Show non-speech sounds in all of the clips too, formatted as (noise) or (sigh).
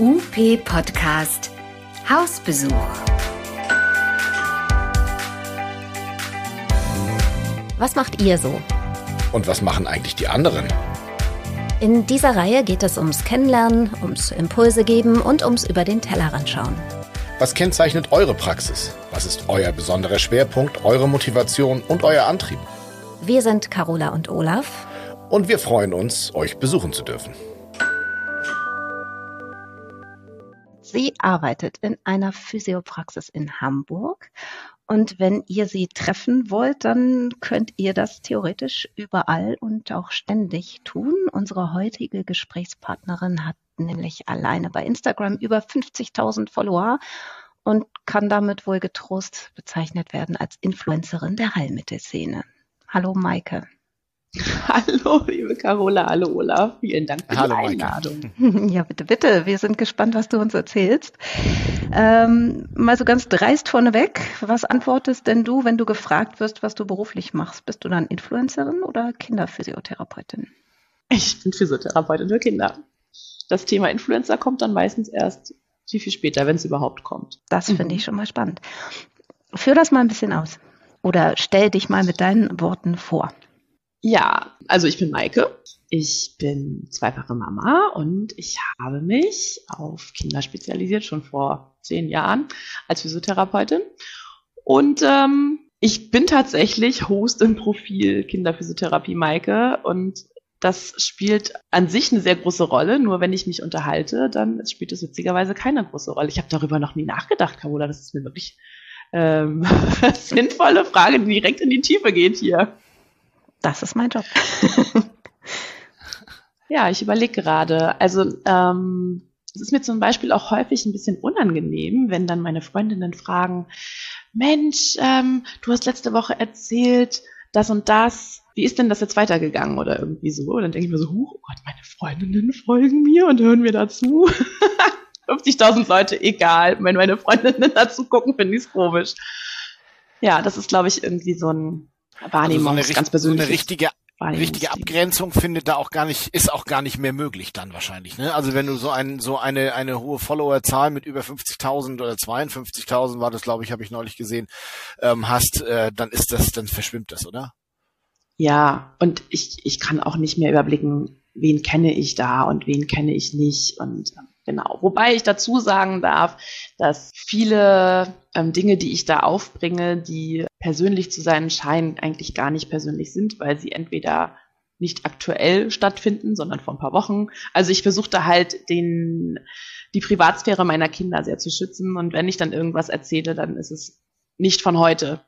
UP Podcast Hausbesuch. Was macht ihr so? Und was machen eigentlich die anderen? In dieser Reihe geht es ums Kennenlernen, ums Impulse geben und ums über den Tellerrand schauen. Was kennzeichnet eure Praxis? Was ist euer besonderer Schwerpunkt, eure Motivation und euer Antrieb? Wir sind Carola und Olaf. Und wir freuen uns, euch besuchen zu dürfen. Arbeitet in einer Physiopraxis in Hamburg. Und wenn ihr sie treffen wollt, dann könnt ihr das theoretisch überall und auch ständig tun. Unsere heutige Gesprächspartnerin hat nämlich alleine bei Instagram über 50.000 Follower und kann damit wohl getrost bezeichnet werden als Influencerin der Heilmittelszene. Hallo Maike. (laughs) Hallo, liebe Carola, hallo Olaf, vielen Dank für hallo, die Einladung. Maike. (laughs) Ja, bitte, bitte, wir sind gespannt, was du uns erzählst. Ähm, mal so ganz dreist vorneweg, was antwortest denn du, wenn du gefragt wirst, was du beruflich machst? Bist du dann Influencerin oder Kinderphysiotherapeutin? Ich bin Physiotherapeutin für Kinder. Das Thema Influencer kommt dann meistens erst viel, viel später, wenn es überhaupt kommt. Das finde ich schon mal spannend. Führ das mal ein bisschen aus. Oder stell dich mal mit deinen Worten vor. Ja, also ich bin Maike. Ich bin zweifache Mama und ich habe mich auf Kinder spezialisiert, schon vor zehn Jahren als Physiotherapeutin. Und ähm, ich bin tatsächlich Host im Profil Kinderphysiotherapie Maike und das spielt an sich eine sehr große Rolle. Nur wenn ich mich unterhalte, dann spielt es witzigerweise keine große Rolle. Ich habe darüber noch nie nachgedacht, Carola. Das ist mir wirklich ähm, (laughs) sinnvolle Frage, die direkt in die Tiefe geht hier. Das ist mein Job. (laughs) ja, ich überlege gerade. Also ähm, es ist mir zum Beispiel auch häufig ein bisschen unangenehm, wenn dann meine Freundinnen fragen, Mensch, ähm, du hast letzte Woche erzählt, das und das. Wie ist denn das jetzt weitergegangen oder irgendwie so? Und dann denke ich mir so, huch, oh Gott, meine Freundinnen folgen mir und hören mir dazu. (laughs) 50.000 Leute, egal. Wenn meine Freundinnen (laughs) dazu gucken, finde ich es komisch. Ja, das ist, glaube ich, irgendwie so ein Wahrnehmung, also so eine, ganz persönlich. So eine richtige richtige Abgrenzung findet da auch gar nicht, ist auch gar nicht mehr möglich dann wahrscheinlich. Ne? Also wenn du so ein so eine eine hohe Followerzahl mit über 50.000 oder 52.000 war das, glaube ich, habe ich neulich gesehen, ähm, hast, äh, dann ist das, dann verschwimmt das, oder? Ja, und ich ich kann auch nicht mehr überblicken, wen kenne ich da und wen kenne ich nicht und ähm, Genau. Wobei ich dazu sagen darf, dass viele ähm, Dinge, die ich da aufbringe, die persönlich zu sein scheinen, eigentlich gar nicht persönlich sind, weil sie entweder nicht aktuell stattfinden, sondern vor ein paar Wochen. Also ich versuchte halt den, die Privatsphäre meiner Kinder sehr zu schützen. Und wenn ich dann irgendwas erzähle, dann ist es nicht von heute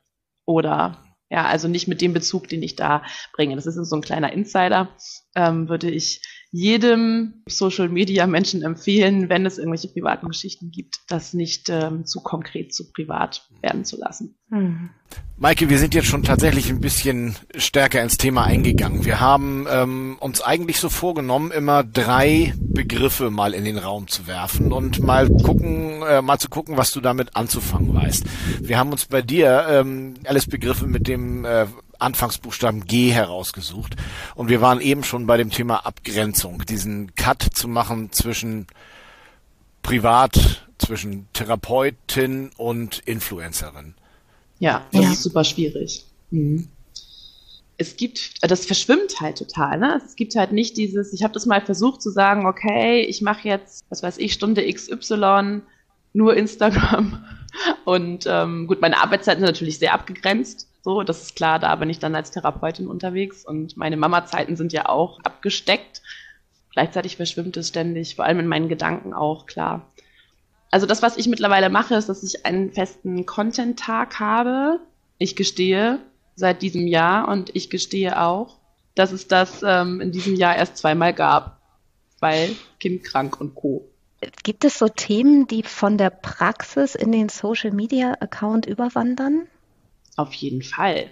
oder ja, also nicht mit dem Bezug, den ich da bringe. Das ist so ein kleiner Insider, ähm, würde ich jedem Social Media Menschen empfehlen, wenn es irgendwelche privaten Geschichten gibt, das nicht ähm, zu konkret zu privat werden zu lassen. Mhm. Maike, wir sind jetzt schon tatsächlich ein bisschen stärker ins Thema eingegangen. Wir haben ähm, uns eigentlich so vorgenommen, immer drei Begriffe mal in den Raum zu werfen und mal gucken, äh, mal zu gucken, was du damit anzufangen weißt. Wir haben uns bei dir ähm, alles Begriffe mit dem äh, Anfangsbuchstaben G herausgesucht. Und wir waren eben schon bei dem Thema Abgrenzung, diesen Cut zu machen zwischen Privat, zwischen Therapeutin und Influencerin. Ja, das ja. ist super schwierig. Mhm. Es gibt, das verschwimmt halt total. Ne? Es gibt halt nicht dieses, ich habe das mal versucht zu sagen, okay, ich mache jetzt, was weiß ich, Stunde XY, nur Instagram. (laughs) Und ähm, gut, meine Arbeitszeiten sind natürlich sehr abgegrenzt. So, das ist klar, da bin ich dann als Therapeutin unterwegs und meine Mama-Zeiten sind ja auch abgesteckt. Gleichzeitig verschwimmt es ständig, vor allem in meinen Gedanken auch, klar. Also das, was ich mittlerweile mache, ist, dass ich einen festen Content-Tag habe. Ich gestehe seit diesem Jahr und ich gestehe auch, dass es das ähm, in diesem Jahr erst zweimal gab, weil Kind krank und Co. Gibt es so Themen, die von der Praxis in den Social-Media-Account überwandern? Auf jeden Fall.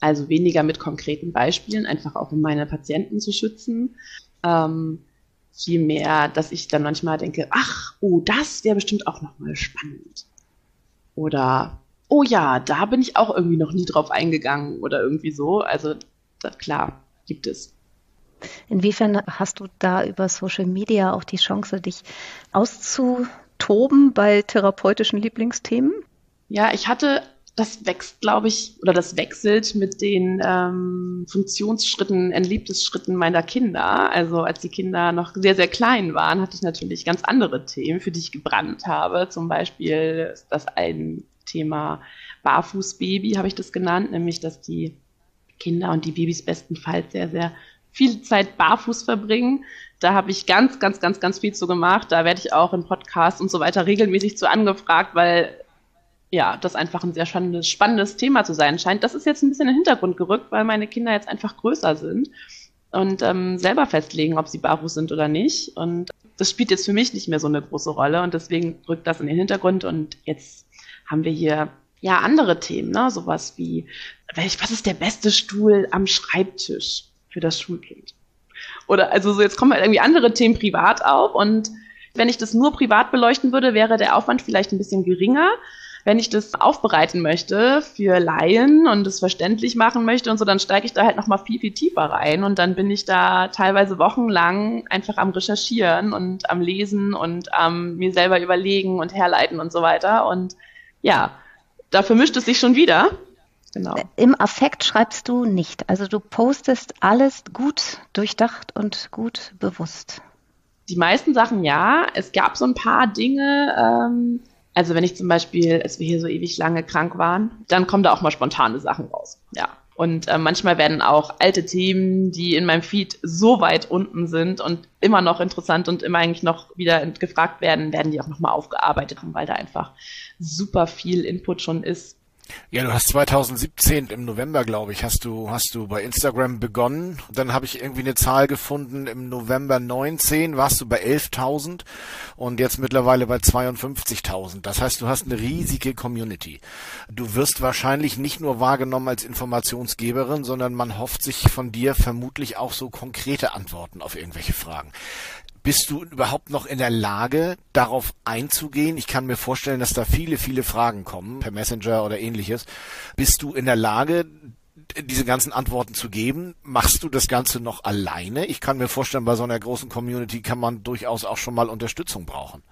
Also weniger mit konkreten Beispielen, einfach auch um meine Patienten zu schützen. Ähm, vielmehr, dass ich dann manchmal denke, ach, oh, das wäre bestimmt auch nochmal spannend. Oder, oh ja, da bin ich auch irgendwie noch nie drauf eingegangen oder irgendwie so. Also da, klar, gibt es. Inwiefern hast du da über Social Media auch die Chance, dich auszutoben bei therapeutischen Lieblingsthemen? Ja, ich hatte das wächst, glaube ich, oder das wechselt mit den ähm, Funktionsschritten, Entliebtesschritten meiner Kinder. Also als die Kinder noch sehr, sehr klein waren, hatte ich natürlich ganz andere Themen, für die ich gebrannt habe. Zum Beispiel ist das ein Thema Barfußbaby, habe ich das genannt, nämlich dass die Kinder und die Babys bestenfalls sehr, sehr viel Zeit barfuß verbringen. Da habe ich ganz, ganz, ganz, ganz viel zu gemacht. Da werde ich auch in Podcasts und so weiter regelmäßig zu angefragt, weil ja, das einfach ein sehr spannendes, spannendes Thema zu sein scheint. Das ist jetzt ein bisschen in den Hintergrund gerückt, weil meine Kinder jetzt einfach größer sind und ähm, selber festlegen, ob sie barfuß sind oder nicht. Und das spielt jetzt für mich nicht mehr so eine große Rolle und deswegen rückt das in den Hintergrund und jetzt haben wir hier ja andere Themen, ne? sowas wie, was ist der beste Stuhl am Schreibtisch für das Schulkind? Oder also so jetzt kommen halt irgendwie andere Themen privat auf und wenn ich das nur privat beleuchten würde, wäre der Aufwand vielleicht ein bisschen geringer wenn ich das aufbereiten möchte für Laien und es verständlich machen möchte und so, dann steige ich da halt nochmal viel, viel tiefer rein und dann bin ich da teilweise wochenlang einfach am Recherchieren und am Lesen und am mir selber überlegen und herleiten und so weiter. Und ja, da vermischt es sich schon wieder. Genau. Im Affekt schreibst du nicht. Also du postest alles gut durchdacht und gut bewusst. Die meisten Sachen ja. Es gab so ein paar Dinge, ähm, also wenn ich zum Beispiel, als wir hier so ewig lange krank waren, dann kommen da auch mal spontane Sachen raus. Ja. Und äh, manchmal werden auch alte Themen, die in meinem Feed so weit unten sind und immer noch interessant und immer eigentlich noch wieder gefragt werden, werden die auch nochmal aufgearbeitet, weil da einfach super viel Input schon ist, ja, du hast 2017 im November, glaube ich, hast du hast du bei Instagram begonnen. Dann habe ich irgendwie eine Zahl gefunden. Im November 19 warst du bei 11.000 und jetzt mittlerweile bei 52.000. Das heißt, du hast eine riesige Community. Du wirst wahrscheinlich nicht nur wahrgenommen als Informationsgeberin, sondern man hofft sich von dir vermutlich auch so konkrete Antworten auf irgendwelche Fragen. Bist du überhaupt noch in der Lage, darauf einzugehen? Ich kann mir vorstellen, dass da viele, viele Fragen kommen, per Messenger oder ähnliches. Bist du in der Lage, diese ganzen Antworten zu geben? Machst du das Ganze noch alleine? Ich kann mir vorstellen, bei so einer großen Community kann man durchaus auch schon mal Unterstützung brauchen.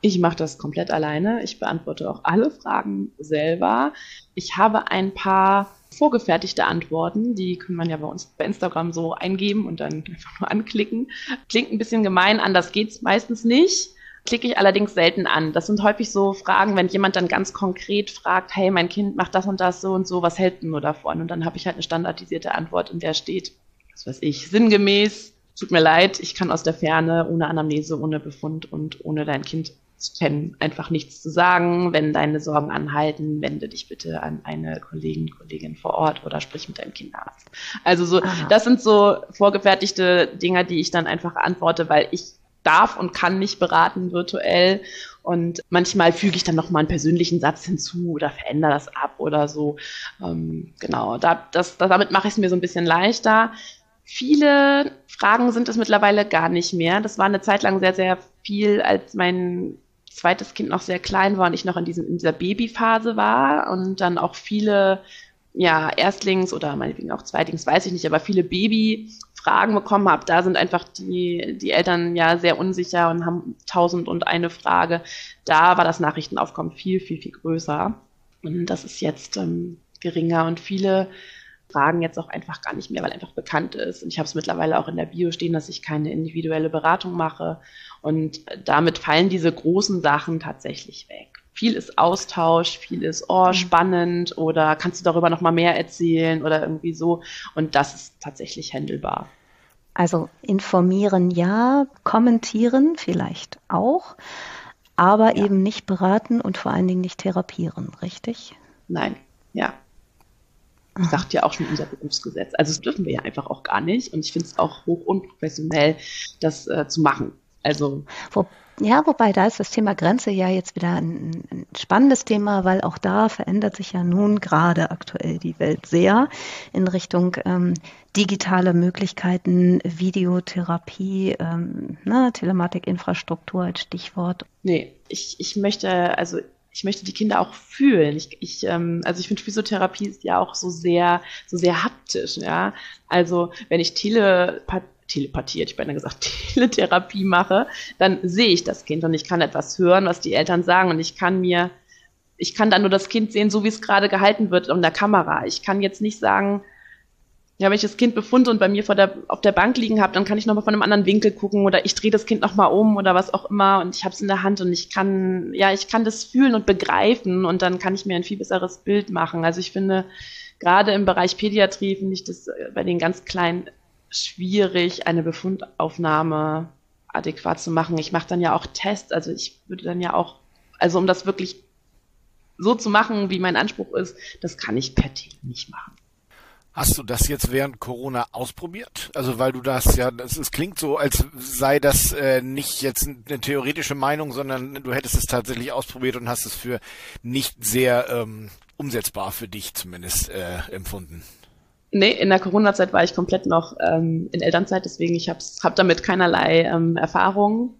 Ich mache das komplett alleine. Ich beantworte auch alle Fragen selber. Ich habe ein paar vorgefertigte Antworten. Die kann man ja bei uns bei Instagram so eingeben und dann einfach nur anklicken. Klingt ein bisschen gemein, anders geht's meistens nicht. Klicke ich allerdings selten an. Das sind häufig so Fragen, wenn jemand dann ganz konkret fragt, hey, mein Kind macht das und das so und so, was hält denn nur davon? Und dann habe ich halt eine standardisierte Antwort, in der steht, was weiß ich, sinngemäß, tut mir leid, ich kann aus der Ferne, ohne Anamnese, ohne Befund und ohne dein Kind kennen, einfach nichts zu sagen. Wenn deine Sorgen anhalten, wende dich bitte an eine Kollegin, Kollegin vor Ort oder sprich mit deinem Kinderarzt. Also so, Aha. das sind so vorgefertigte Dinge, die ich dann einfach antworte, weil ich darf und kann nicht beraten virtuell. Und manchmal füge ich dann noch mal einen persönlichen Satz hinzu oder verändere das ab oder so. Ähm, genau, da, das, damit mache ich es mir so ein bisschen leichter. Viele Fragen sind es mittlerweile gar nicht mehr. Das war eine Zeit lang sehr, sehr viel, als mein zweites Kind noch sehr klein war und ich noch in, diesem, in dieser Babyphase war und dann auch viele ja, Erstlings- oder meinetwegen auch Zweitlings, weiß ich nicht, aber viele Babyfragen bekommen habe. Da sind einfach die, die Eltern ja sehr unsicher und haben tausend und eine Frage. Da war das Nachrichtenaufkommen viel, viel, viel größer. Und das ist jetzt ähm, geringer und viele fragen jetzt auch einfach gar nicht mehr, weil einfach bekannt ist. Und ich habe es mittlerweile auch in der Bio stehen, dass ich keine individuelle Beratung mache. Und damit fallen diese großen Sachen tatsächlich weg. Viel ist Austausch, viel ist, oh, mhm. spannend oder kannst du darüber nochmal mehr erzählen oder irgendwie so. Und das ist tatsächlich handelbar. Also informieren ja, kommentieren vielleicht auch, aber ja. eben nicht beraten und vor allen Dingen nicht therapieren, richtig? Nein, ja. Ich sagte ja auch schon unser Berufsgesetz. Also das dürfen wir ja einfach auch gar nicht. Und ich finde es auch hoch unprofessionell, das äh, zu machen. Also Wo, ja, wobei da ist das Thema Grenze ja jetzt wieder ein, ein, spannendes Thema, weil auch da verändert sich ja nun gerade aktuell die Welt sehr in Richtung ähm, digitale Möglichkeiten, Videotherapie, ähm, ne, Telematikinfrastruktur als Stichwort. Nee, ich, ich möchte, also ich möchte die Kinder auch fühlen. Ich, ich ähm, also ich finde Physiotherapie ist ja auch so sehr, so sehr haptisch, ja. Also wenn ich Telepath Telepathie, ich beinahe gesagt, (laughs) Teletherapie mache, dann sehe ich das Kind und ich kann etwas hören, was die Eltern sagen und ich kann mir, ich kann dann nur das Kind sehen, so wie es gerade gehalten wird in der Kamera. Ich kann jetzt nicht sagen, ja, wenn ich das Kind befunde und bei mir vor der, auf der Bank liegen habe, dann kann ich nochmal von einem anderen Winkel gucken oder ich drehe das Kind nochmal um oder was auch immer und ich habe es in der Hand und ich kann, ja, ich kann das fühlen und begreifen und dann kann ich mir ein viel besseres Bild machen. Also ich finde, gerade im Bereich Pädiatrie finde ich das äh, bei den ganz Kleinen schwierig, eine Befundaufnahme adäquat zu machen. Ich mache dann ja auch Tests, also ich würde dann ja auch, also um das wirklich so zu machen, wie mein Anspruch ist, das kann ich per Tele nicht machen. Hast du das jetzt während Corona ausprobiert? Also weil du das ja, das, es klingt so, als sei das äh, nicht jetzt eine theoretische Meinung, sondern du hättest es tatsächlich ausprobiert und hast es für nicht sehr ähm, umsetzbar für dich zumindest äh, empfunden. Nee, in der Corona-Zeit war ich komplett noch ähm, in Elternzeit, deswegen ich habe hab damit keinerlei ähm, Erfahrung.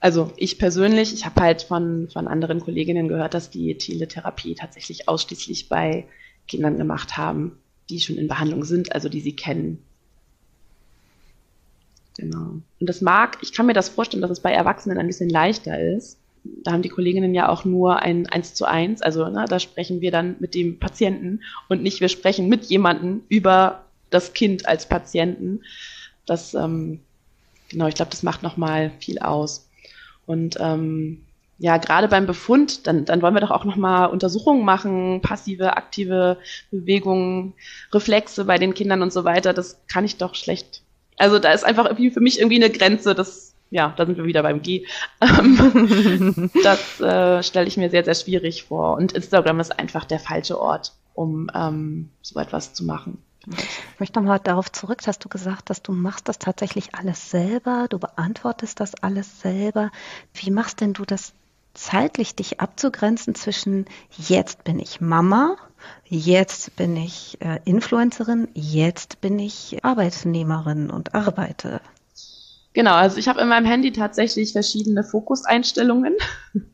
Also ich persönlich, ich habe halt von, von anderen Kolleginnen gehört, dass die Teletherapie tatsächlich ausschließlich bei Kindern gemacht haben die schon in Behandlung sind, also die sie kennen. Genau. Und das mag, ich kann mir das vorstellen, dass es bei Erwachsenen ein bisschen leichter ist. Da haben die Kolleginnen ja auch nur ein Eins zu eins, also ne, da sprechen wir dann mit dem Patienten und nicht wir sprechen mit jemandem über das Kind als Patienten. Das, ähm, genau, ich glaube, das macht nochmal viel aus. Und ähm, ja, gerade beim Befund, dann, dann wollen wir doch auch nochmal Untersuchungen machen, passive, aktive Bewegungen, Reflexe bei den Kindern und so weiter. Das kann ich doch schlecht. Also da ist einfach irgendwie für mich irgendwie eine Grenze, das, ja, da sind wir wieder beim G. (laughs) Das äh, stelle ich mir sehr, sehr schwierig vor. Und Instagram ist einfach der falsche Ort, um ähm, so etwas zu machen. Ich möchte nochmal darauf zurück, hast du gesagt, dass du machst das tatsächlich alles selber, du beantwortest das alles selber. Wie machst denn du das zeitlich dich abzugrenzen zwischen jetzt bin ich Mama, jetzt bin ich äh, Influencerin, jetzt bin ich Arbeitnehmerin und arbeite. Genau, also ich habe in meinem Handy tatsächlich verschiedene Fokuseinstellungen. (laughs)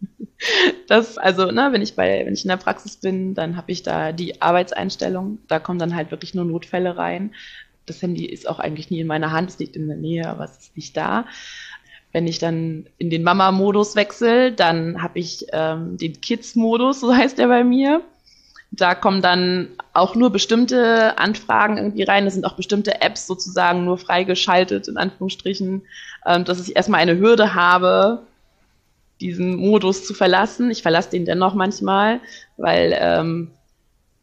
Das, also, ne, wenn ich bei, wenn ich in der Praxis bin, dann habe ich da die Arbeitseinstellung. Da kommen dann halt wirklich nur Notfälle rein. Das Handy ist auch eigentlich nie in meiner Hand, es liegt in der Nähe, aber es ist nicht da. Wenn ich dann in den Mama-Modus wechsle, dann habe ich ähm, den Kids-Modus, so heißt der bei mir. Da kommen dann auch nur bestimmte Anfragen irgendwie rein. Es sind auch bestimmte Apps sozusagen nur freigeschaltet, in Anführungsstrichen, ähm, dass ich erstmal eine Hürde habe, diesen Modus zu verlassen. Ich verlasse den dennoch manchmal, weil ähm,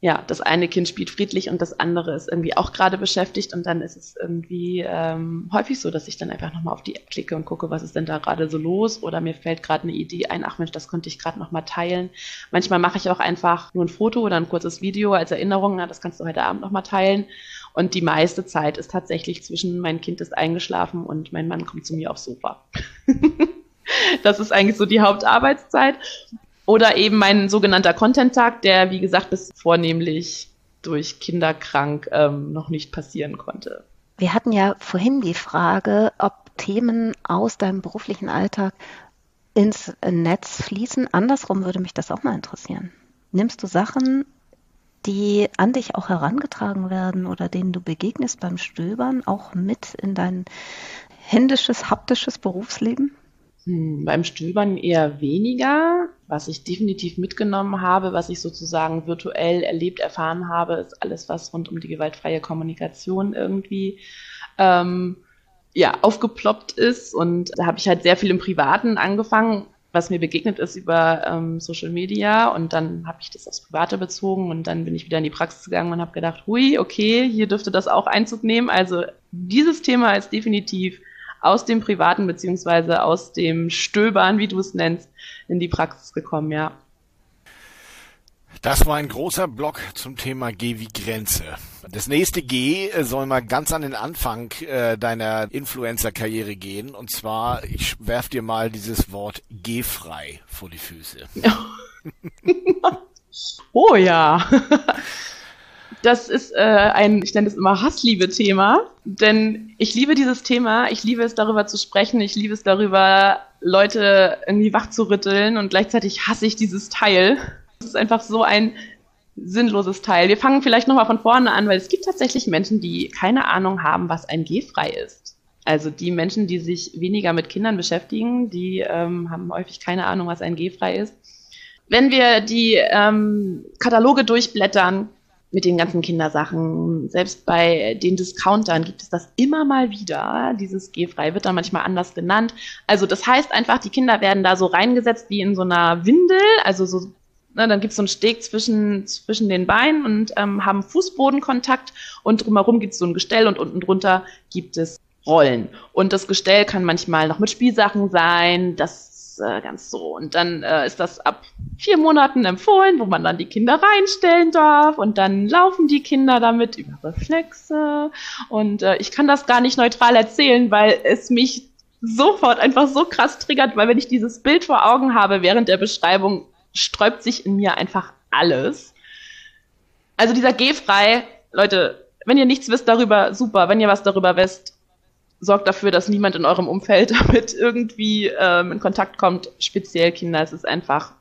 ja, das eine Kind spielt friedlich und das andere ist irgendwie auch gerade beschäftigt und dann ist es irgendwie ähm, häufig so, dass ich dann einfach nochmal auf die App klicke und gucke, was ist denn da gerade so los oder mir fällt gerade eine Idee ein, ach Mensch, das könnte ich gerade nochmal teilen. Manchmal mache ich auch einfach nur ein Foto oder ein kurzes Video als Erinnerung, na, das kannst du heute Abend nochmal teilen und die meiste Zeit ist tatsächlich zwischen mein Kind ist eingeschlafen und mein Mann kommt zu mir aufs Sofa. (laughs) das ist eigentlich so die Hauptarbeitszeit. Oder eben mein sogenannter Content-Tag, der, wie gesagt, bis vornehmlich durch Kinderkrank ähm, noch nicht passieren konnte. Wir hatten ja vorhin die Frage, ob Themen aus deinem beruflichen Alltag ins Netz fließen. Andersrum würde mich das auch mal interessieren. Nimmst du Sachen, die an dich auch herangetragen werden oder denen du begegnest beim Stöbern, auch mit in dein händisches, haptisches Berufsleben? Hm, beim Stöbern eher weniger. Was ich definitiv mitgenommen habe, was ich sozusagen virtuell erlebt, erfahren habe, ist alles, was rund um die gewaltfreie Kommunikation irgendwie ähm, ja, aufgeploppt ist. Und da habe ich halt sehr viel im Privaten angefangen, was mir begegnet ist über ähm, Social Media. Und dann habe ich das aufs Private bezogen und dann bin ich wieder in die Praxis gegangen und habe gedacht, hui, okay, hier dürfte das auch Einzug nehmen. Also dieses Thema ist definitiv aus dem Privaten beziehungsweise aus dem Stöbern, wie du es nennst, in die Praxis gekommen, ja. Das war ein großer Block zum Thema G wie Grenze. Das nächste G äh, soll mal ganz an den Anfang äh, deiner Influencer-Karriere gehen. Und zwar, ich werf dir mal dieses Wort G-frei vor die Füße. (laughs) oh ja. (laughs) Das ist äh, ein, ich nenne es immer Hassliebe-Thema, denn ich liebe dieses Thema, ich liebe es darüber zu sprechen, ich liebe es darüber, Leute irgendwie wach zu rütteln und gleichzeitig hasse ich dieses Teil. Es ist einfach so ein sinnloses Teil. Wir fangen vielleicht nochmal von vorne an, weil es gibt tatsächlich Menschen, die keine Ahnung haben, was ein G-frei ist. Also die Menschen, die sich weniger mit Kindern beschäftigen, die ähm, haben häufig keine Ahnung, was ein G-frei ist. Wenn wir die ähm, Kataloge durchblättern, mit den ganzen Kindersachen. Selbst bei den Discountern gibt es das immer mal wieder. Dieses G-frei wird dann manchmal anders genannt. Also das heißt einfach, die Kinder werden da so reingesetzt wie in so einer Windel, also so Ne, dann gibt es so einen Steg zwischen, zwischen den Beinen und ähm, haben Fußbodenkontakt und drumherum gibt es so ein Gestell und unten drunter gibt es Rollen. Und das Gestell kann manchmal noch mit Spielsachen sein, das äh, ganz so. Und dann äh, ist das ab vier Monaten empfohlen, wo man dann die Kinder reinstellen darf und dann laufen die Kinder damit über Reflexe. Und äh, ich kann das gar nicht neutral erzählen, weil es mich sofort einfach so krass triggert, weil wenn ich dieses Bild vor Augen habe während der Beschreibung, sträubt sich in mir einfach alles. Also dieser G-frei, Leute, wenn ihr nichts wisst darüber, super. Wenn ihr was darüber wisst, sorgt dafür, dass niemand in eurem Umfeld (laughs) damit irgendwie ähm, in Kontakt kommt, speziell Kinder. Es ist einfach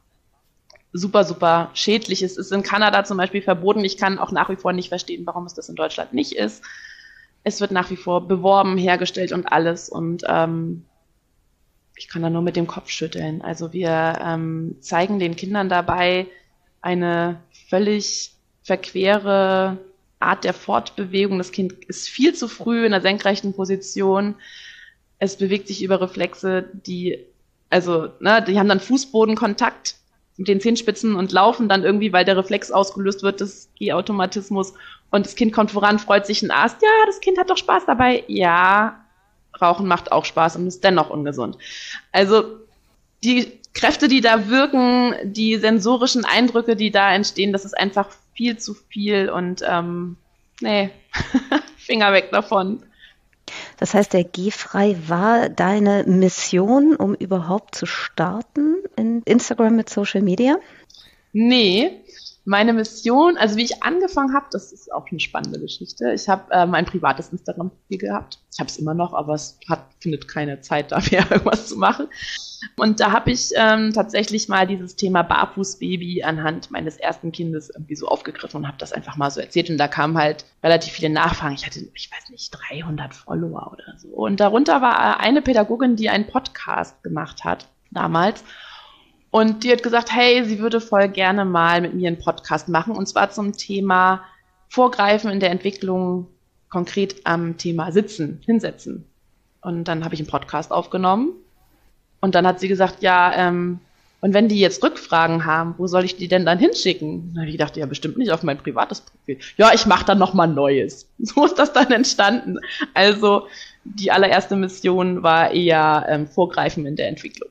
super, super schädlich. Es ist in Kanada zum Beispiel verboten. Ich kann auch nach wie vor nicht verstehen, warum es das in Deutschland nicht ist. Es wird nach wie vor beworben, hergestellt und alles. Und ähm, ich kann da nur mit dem Kopf schütteln. Also wir ähm, zeigen den Kindern dabei eine völlig verquere Art der Fortbewegung. Das Kind ist viel zu früh in der senkrechten Position. Es bewegt sich über Reflexe, die, also, ne, die haben dann Fußbodenkontakt mit den Zehenspitzen und laufen dann irgendwie, weil der Reflex ausgelöst wird des Gehautomatismus und das Kind kommt voran, freut sich ein Ast. Ja, das Kind hat doch Spaß dabei. Ja, Rauchen macht auch Spaß und ist dennoch ungesund. Also die Kräfte, die da wirken, die sensorischen Eindrücke, die da entstehen, das ist einfach viel zu viel und ähm, nee, (laughs) Finger weg davon. Das heißt, der G-Frei war deine Mission, um überhaupt zu starten in Instagram mit Social Media? Nee, meine Mission, also wie ich angefangen habe, das ist auch eine spannende Geschichte. Ich habe ähm, ein privates Instagram-Profil gehabt. Ich habe es immer noch, aber es hat, findet keine Zeit dafür, (laughs) irgendwas zu machen. Und da habe ich ähm, tatsächlich mal dieses Thema Barfußbaby anhand meines ersten Kindes irgendwie so aufgegriffen und habe das einfach mal so erzählt. Und da kamen halt relativ viele Nachfragen. Ich hatte, ich weiß nicht, 300 Follower oder so. Und darunter war eine Pädagogin, die einen Podcast gemacht hat damals. Und die hat gesagt, hey, sie würde voll gerne mal mit mir einen Podcast machen. Und zwar zum Thema Vorgreifen in der Entwicklung, konkret am Thema Sitzen, Hinsetzen. Und dann habe ich einen Podcast aufgenommen und dann hat sie gesagt, ja, ähm, und wenn die jetzt Rückfragen haben, wo soll ich die denn dann hinschicken? Dann habe ich gedacht, ja, bestimmt nicht auf mein privates Profil. Ja, ich mache dann noch mal Neues. (laughs) So ist das dann entstanden. Also die allererste Mission war eher ähm, Vorgreifen in der Entwicklung.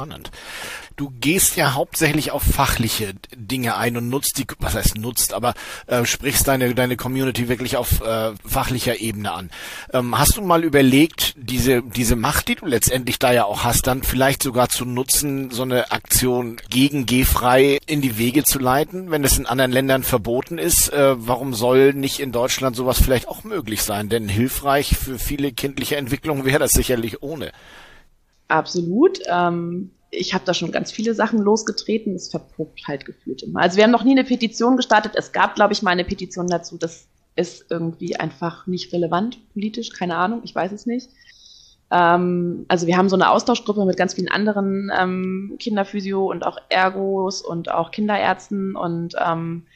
Spannend du gehst ja hauptsächlich auf fachliche Dinge ein und nutzt die, was heißt nutzt, aber äh, sprichst deine deine Community wirklich auf äh, fachlicher Ebene an. Ähm, hast du mal überlegt, diese diese Macht, die du letztendlich da ja auch hast, dann vielleicht sogar zu nutzen, so eine Aktion gegen G-frei in die Wege zu leiten, wenn es in anderen Ländern verboten ist? Äh, warum soll nicht in Deutschland sowas vielleicht auch möglich sein? Denn hilfreich für viele kindliche Entwicklungen wäre das sicherlich ohne. Absolut. Ähm, ich habe da schon ganz viele Sachen losgetreten, es verpuppt halt gefühlt immer. Also wir haben noch nie eine Petition gestartet. Es gab, glaube ich, mal eine Petition dazu. Das ist irgendwie einfach nicht relevant politisch, keine Ahnung, ich weiß es nicht. Ähm, also wir haben so eine Austauschgruppe mit ganz vielen anderen ähm, Kinderphysio und auch Ergos und auch Kinderärzten und ähm,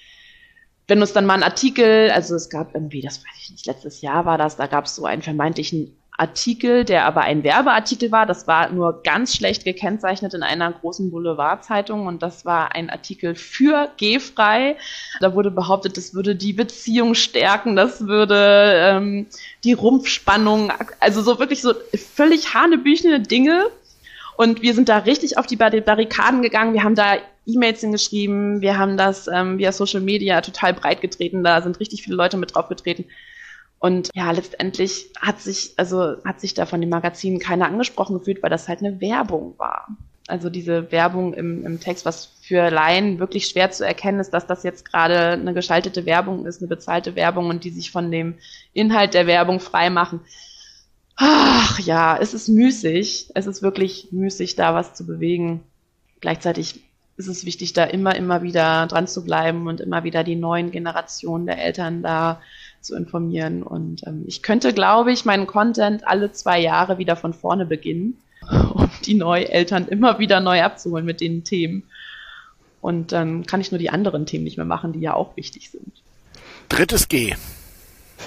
wenn uns dann mal ein Artikel, also es gab irgendwie, das weiß ich nicht, letztes Jahr war das, da gab es so einen vermeintlichen Artikel, der aber ein Werbeartikel war. Das war nur ganz schlecht gekennzeichnet in einer großen Boulevardzeitung und das war ein Artikel für G-frei. Da wurde behauptet, das würde die Beziehung stärken, das würde ähm, die Rumpfspannung, also so wirklich so völlig hanebüchene Dinge. Und wir sind da richtig auf die Barrikaden gegangen. Wir haben da E-Mails hingeschrieben, wir haben das ähm, via Social Media total breit getreten. Da sind richtig viele Leute mit drauf getreten. Und ja, letztendlich hat sich, also hat sich da von dem Magazin keiner angesprochen gefühlt, weil das halt eine Werbung war. Also diese Werbung im, im Text, was für Laien wirklich schwer zu erkennen ist, dass das jetzt gerade eine geschaltete Werbung ist, eine bezahlte Werbung und die sich von dem Inhalt der Werbung frei machen. Ach ja, es ist müßig. Es ist wirklich müßig, da was zu bewegen. Gleichzeitig ist es wichtig, da immer, immer wieder dran zu bleiben und immer wieder die neuen Generationen der Eltern da zu informieren. Und ähm, ich könnte, glaube ich, meinen Content alle zwei Jahre wieder von vorne beginnen, (laughs) um die Neueltern immer wieder neu abzuholen mit den Themen. Und dann kann ich nur die anderen Themen nicht mehr machen, die ja auch wichtig sind. Drittes G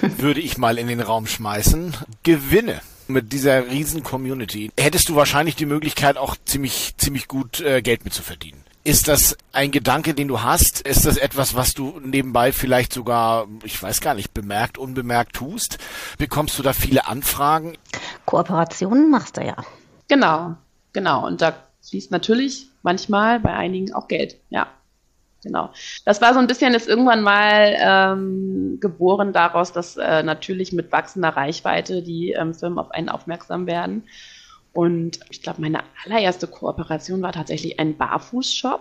(laughs) würde ich mal in den Raum schmeißen. Gewinne mit dieser riesen Community. Hättest du wahrscheinlich die Möglichkeit, auch ziemlich, ziemlich gut äh, Geld mitzuverdienen. Ist das ein Gedanke, den du hast? Ist das etwas, was du nebenbei vielleicht sogar, ich weiß gar nicht, bemerkt, unbemerkt tust? Bekommst du da viele Anfragen? Kooperationen machst du ja. Genau, genau. Und da fließt natürlich manchmal bei einigen auch Geld, ja. Genau. Das war so ein bisschen jetzt irgendwann mal ähm, geboren daraus, dass äh, natürlich mit wachsender Reichweite die ähm, Firmen auf einen aufmerksam werden. Und ich glaube, meine allererste Kooperation war tatsächlich ein Barfußshop.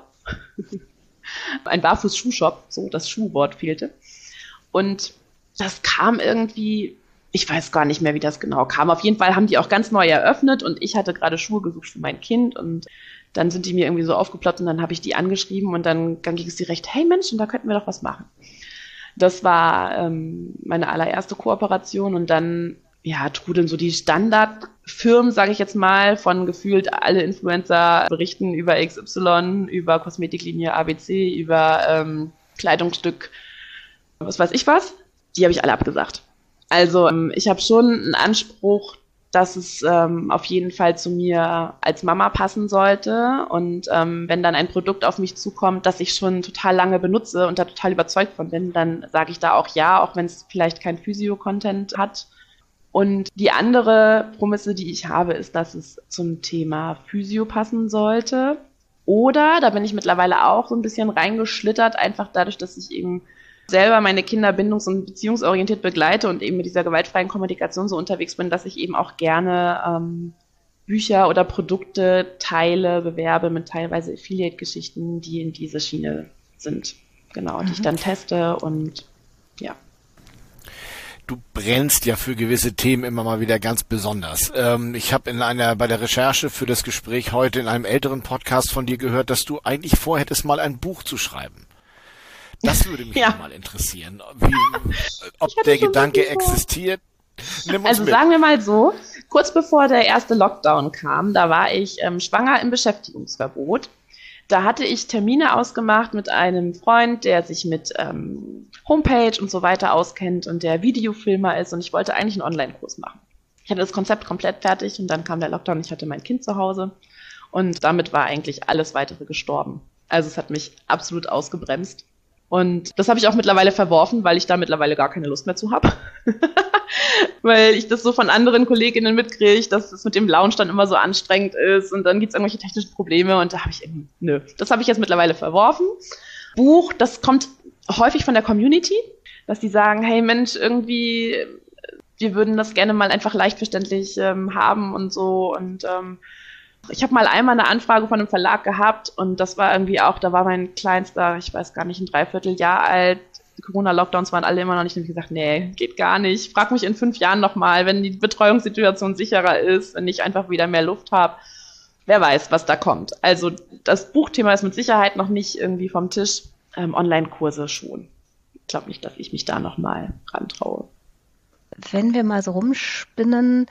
(laughs) ein Barfußschuhshop, so das Schuhwort fehlte. Und das kam irgendwie, ich weiß gar nicht mehr, wie das genau kam. Auf jeden Fall haben die auch ganz neu eröffnet und ich hatte gerade Schuhe gesucht für mein Kind und dann sind die mir irgendwie so aufgeploppt und dann habe ich die angeschrieben und dann, dann ging es direkt, hey Mensch, und da könnten wir doch was machen. Das war ähm, meine allererste Kooperation und dann ja, trudeln so die Standardfirmen, sage ich jetzt mal, von gefühlt alle Influencer berichten über XY, über Kosmetiklinie ABC, über ähm, Kleidungsstück, was weiß ich was. Die habe ich alle abgesagt. Also ähm, ich habe schon einen Anspruch, dass es ähm, auf jeden Fall zu mir als Mama passen sollte. Und ähm, wenn dann ein Produkt auf mich zukommt, das ich schon total lange benutze und da total überzeugt von bin, dann sage ich da auch ja, auch wenn es vielleicht kein Physio-Content hat. Und die andere Promisse, die ich habe, ist, dass es zum Thema Physio passen sollte. Oder, da bin ich mittlerweile auch so ein bisschen reingeschlittert, einfach dadurch, dass ich eben selber meine Kinder bindungs- und beziehungsorientiert begleite und eben mit dieser gewaltfreien Kommunikation so unterwegs bin, dass ich eben auch gerne ähm, Bücher oder Produkte teile, bewerbe mit teilweise Affiliate-Geschichten, die in diese Schiene sind. Genau, die ich mhm. dann teste und ja. Du brennst ja für gewisse Themen immer mal wieder ganz besonders. Ähm, ich habe in einer bei der Recherche für das Gespräch heute in einem älteren Podcast von dir gehört, dass du eigentlich vorhättest, mal ein Buch zu schreiben. Das würde mich (laughs) ja. mal interessieren, wie, ob der Gedanke existiert. also mit. sagen wir mal so, kurz bevor der erste Lockdown kam, da war ich ähm, schwanger im Beschäftigungsverbot. Da hatte ich Termine ausgemacht mit einem Freund, der sich mit ähm, Homepage und so weiter auskennt und der Videofilmer ist und ich wollte eigentlich einen Online-Kurs machen. Ich hatte das Konzept komplett fertig und dann kam der Lockdown, ich hatte mein Kind zu Hause und damit war eigentlich alles weitere gestorben. Also es hat mich absolut ausgebremst. Und das habe ich auch mittlerweile verworfen, weil ich da mittlerweile gar keine Lust mehr zu habe. (laughs) weil ich das so von anderen Kolleginnen mitkriege, dass es mit dem Lounge dann immer so anstrengend ist und dann gibt es irgendwelche technischen Probleme und da habe ich irgendwie, nö. Das habe ich jetzt mittlerweile verworfen. Buch, das kommt häufig von der Community, dass die sagen, hey Mensch, irgendwie, wir würden das gerne mal einfach leicht verständlich ähm, haben und so und ähm, ich habe mal einmal eine Anfrage von einem Verlag gehabt und das war irgendwie auch, da war mein Kleinster, ich weiß gar nicht, ein Dreivierteljahr alt. Die Corona-Lockdowns waren alle immer noch nicht. Und ich gesagt, nee, geht gar nicht. Frag mich in fünf Jahren nochmal, wenn die Betreuungssituation sicherer ist, wenn ich einfach wieder mehr Luft habe. Wer weiß, was da kommt. Also das Buchthema ist mit Sicherheit noch nicht irgendwie vom Tisch. Ähm, Online-Kurse schon. Ich glaube nicht, dass ich mich da nochmal rantraue wenn wir mal so rumspinnen,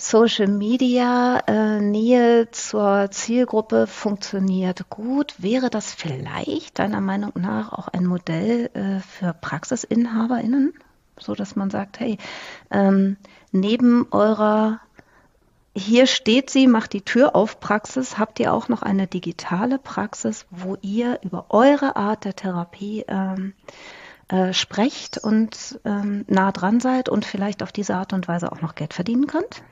Social Media, äh, Nähe zur Zielgruppe funktioniert gut. Wäre das vielleicht deiner Meinung nach auch ein Modell äh, für PraxisinhaberInnen? So dass man sagt, hey, ähm, neben eurer hier steht sie, macht die Tür auf Praxis. Habt ihr auch noch eine digitale Praxis, wo ihr über eure Art der Therapie ähm, äh, sprecht und ähm, nah dran seid und vielleicht auf diese Art und Weise auch noch Geld verdienen könnt?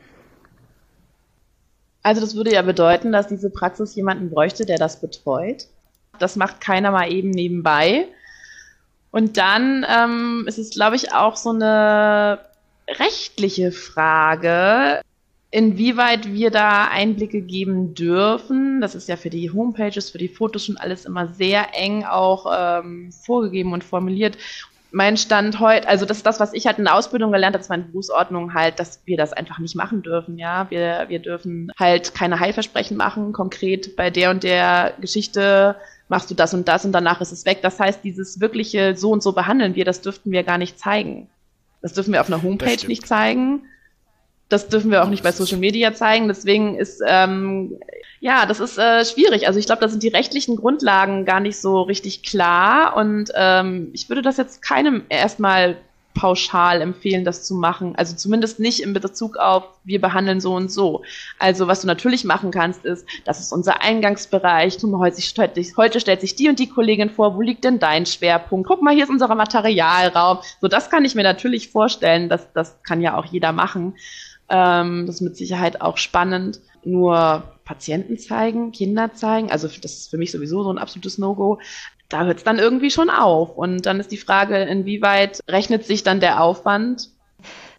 Also das würde ja bedeuten, dass diese Praxis jemanden bräuchte, der das betreut. Das macht keiner mal eben nebenbei. Und dann ähm, ist es, glaube ich, auch so eine rechtliche Frage. Inwieweit wir da Einblicke geben dürfen, das ist ja für die Homepages, für die Fotos schon alles immer sehr eng auch ähm, vorgegeben und formuliert. Mein Stand heute, also das ist das, was ich halt in der Ausbildung gelernt habe, das war in Berufsordnung halt, dass wir das einfach nicht machen dürfen, ja. Wir, wir dürfen halt keine Heilversprechen machen, konkret bei der und der Geschichte machst du das und das und danach ist es weg. Das heißt, dieses wirkliche so und so behandeln wir, das dürften wir gar nicht zeigen. Das dürfen wir auf einer Homepage nicht zeigen das dürfen wir auch nicht bei Social Media zeigen. Deswegen ist ähm, ja, das ist äh, schwierig. Also ich glaube, da sind die rechtlichen Grundlagen gar nicht so richtig klar. Und ähm, ich würde das jetzt keinem erstmal pauschal empfehlen, das zu machen. Also zumindest nicht in Bezug auf, wir behandeln so und so. Also was du natürlich machen kannst, ist, das ist unser Eingangsbereich. Heute, stellt sich die und die Kollegin vor, wo liegt denn dein Schwerpunkt? Guck mal, hier ist unser Materialraum. So, das kann ich mir natürlich vorstellen. Das, das kann ja auch jeder machen. Ähm, das ist mit Sicherheit auch spannend. Nur Patienten zeigen, Kinder zeigen, also das ist für mich sowieso so ein absolutes No-Go. Da hört es dann irgendwie schon auf. Und dann ist die Frage, inwieweit rechnet sich dann der Aufwand?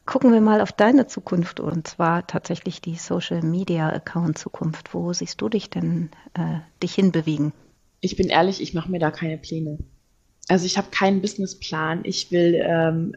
Gucken wir mal auf deine Zukunft und zwar tatsächlich die Social Media Account Zukunft. Wo siehst du dich denn äh, dich hinbewegen? Ich bin ehrlich, ich mache mir da keine Pläne. Also ich habe keinen Businessplan. Ich will ähm,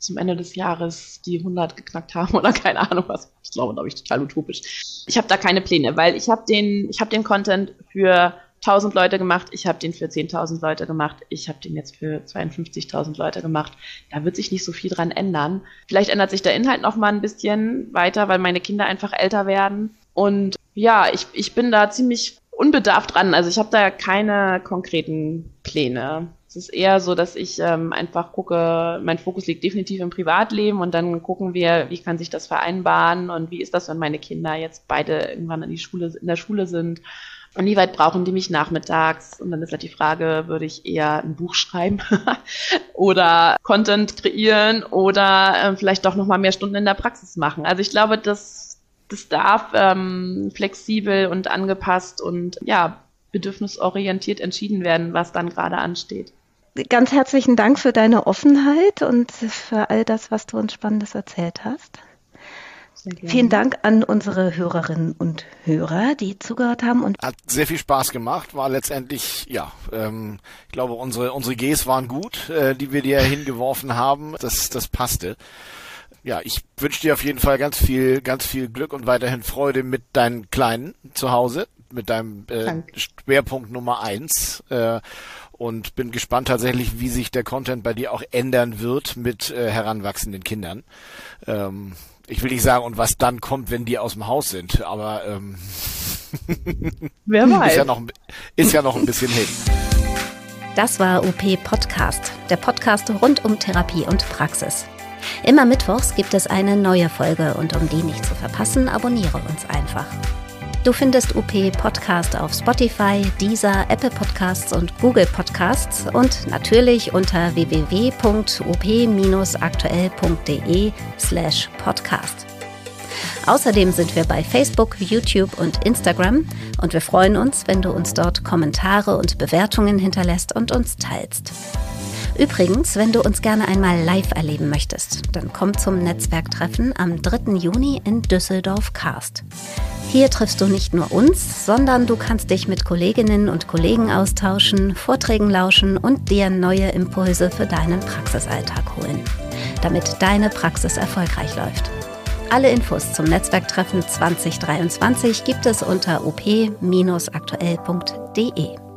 zum Ende des Jahres die 100 geknackt haben (laughs) oder keine Ahnung was. Ich glaube, glaube ich, total utopisch. Ich habe da keine Pläne, weil ich habe den, ich habe den Content für 1000 Leute gemacht, ich habe den für 10.000 Leute gemacht, ich habe den jetzt für 52.000 Leute gemacht. Da wird sich nicht so viel dran ändern. Vielleicht ändert sich der Inhalt noch mal ein bisschen weiter, weil meine Kinder einfach älter werden. Und ja, ich, ich bin da ziemlich unbedarft dran. Also ich habe da keine konkreten Pläne. Es ist eher so, dass ich ähm, einfach gucke, mein Fokus liegt definitiv im Privatleben und dann gucken wir, wie kann sich das vereinbaren und wie ist das, wenn meine Kinder jetzt beide irgendwann in die Schule, in der Schule sind. Und wie weit brauchen die mich nachmittags? Und dann ist halt die Frage, würde ich eher ein Buch schreiben (laughs) oder Content kreieren oder äh, vielleicht doch nochmal mehr Stunden in der Praxis machen. Also ich glaube, das, das darf ähm, flexibel und angepasst und ja, bedürfnisorientiert entschieden werden, was dann gerade ansteht. Ganz herzlichen Dank für deine Offenheit und für all das, was du uns Spannendes erzählt hast. Vielen Dank an unsere Hörerinnen und Hörer, die zugehört haben. Und Hat sehr viel Spaß gemacht, war letztendlich, ja, ähm, ich glaube, unsere, unsere Gs waren gut, äh, die wir dir hingeworfen haben. Das, das passte. Ja, ich wünsche dir auf jeden Fall ganz viel, ganz viel Glück und weiterhin Freude mit deinen Kleinen zu Hause, mit deinem äh, Schwerpunkt Nummer eins. Äh, und bin gespannt tatsächlich, wie sich der Content bei dir auch ändern wird mit äh, heranwachsenden Kindern. Ähm, ich will nicht sagen, und was dann kommt, wenn die aus dem Haus sind, aber ähm, (laughs) wer weiß. Ist ja, noch, ist ja noch ein bisschen hin. Das war UP Podcast, der Podcast rund um Therapie und Praxis. Immer mittwochs gibt es eine neue Folge und um die nicht zu verpassen, abonniere uns einfach. Du findest UP Podcast auf Spotify, Deezer, Apple Podcasts und Google Podcasts und natürlich unter www.up-aktuell.de slash podcast. Außerdem sind wir bei Facebook, YouTube und Instagram und wir freuen uns, wenn du uns dort Kommentare und Bewertungen hinterlässt und uns teilst. Übrigens, wenn du uns gerne einmal live erleben möchtest, dann komm zum Netzwerktreffen am 3. Juni in Düsseldorf Karst. Hier triffst du nicht nur uns, sondern du kannst dich mit Kolleginnen und Kollegen austauschen, Vorträgen lauschen und dir neue Impulse für deinen Praxisalltag holen, damit deine Praxis erfolgreich läuft. Alle Infos zum Netzwerktreffen 2023 gibt es unter op-aktuell.de.